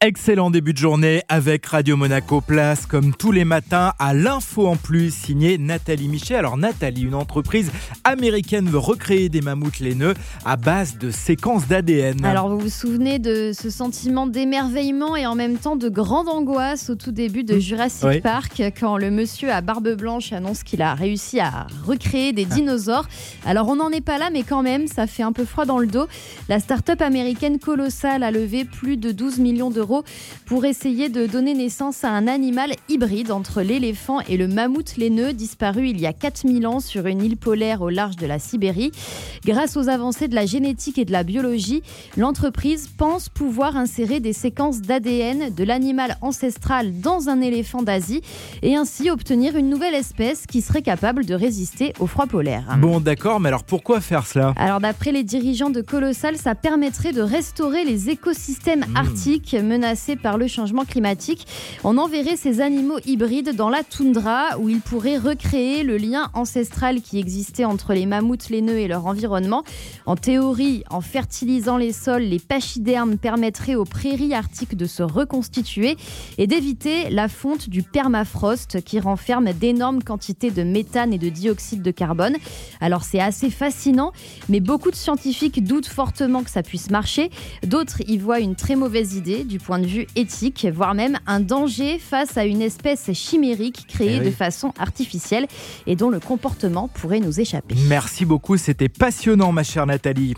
Excellent début de journée avec Radio Monaco Place, comme tous les matins, à l'info en plus, signé Nathalie Michet. Alors Nathalie, une entreprise américaine veut recréer des mammouths laineux à base de séquences d'ADN. Alors vous vous souvenez de ce sentiment d'émerveillement et en même temps de grande angoisse au tout début de Jurassic Park, quand le monsieur à barbe blanche annonce qu'il a réussi à recréer des dinosaures. Alors on n'en est pas là, mais quand même, ça fait un peu froid dans le dos. La start-up américaine Colossal a levé plus de 12 millions d'euros pour essayer de donner naissance à un animal hybride entre l'éléphant et le mammouth laineux disparu il y a 4000 ans sur une île polaire au large de la Sibérie. Grâce aux avancées de la génétique et de la biologie, l'entreprise pense pouvoir insérer des séquences d'ADN de l'animal ancestral dans un éléphant d'Asie et ainsi obtenir une nouvelle espèce qui serait capable de résister au froid polaire. Bon d'accord, mais alors pourquoi faire cela? Alors d'après les dirigeants de Colossal, ça permettrait de restaurer les écosystèmes mmh. arctiques menacés par le changement climatique. On enverrait ces animaux hybrides dans la toundra où ils pourraient recréer le lien ancestral qui existait entre les mammouths laineux et leur environnement. En théorie, en fertilisant les sols, les pachydermes permettraient aux prairies arctiques de se reconstituer et d'éviter la fonte du permafrost qui renferme d'énormes quantités de méthane et de dioxyde de carbone. Alors c'est assez fascinant, mais beaucoup de scientifiques doutent fortement que ça puisse marcher. D'autres y voient une très mauvaise idée du point de vue éthique, voire même un danger face à une espèce chimérique créée eh de façon artificielle et dont le comportement pourrait nous échapper. Merci beaucoup, c'était passionnant ma chère Nathalie.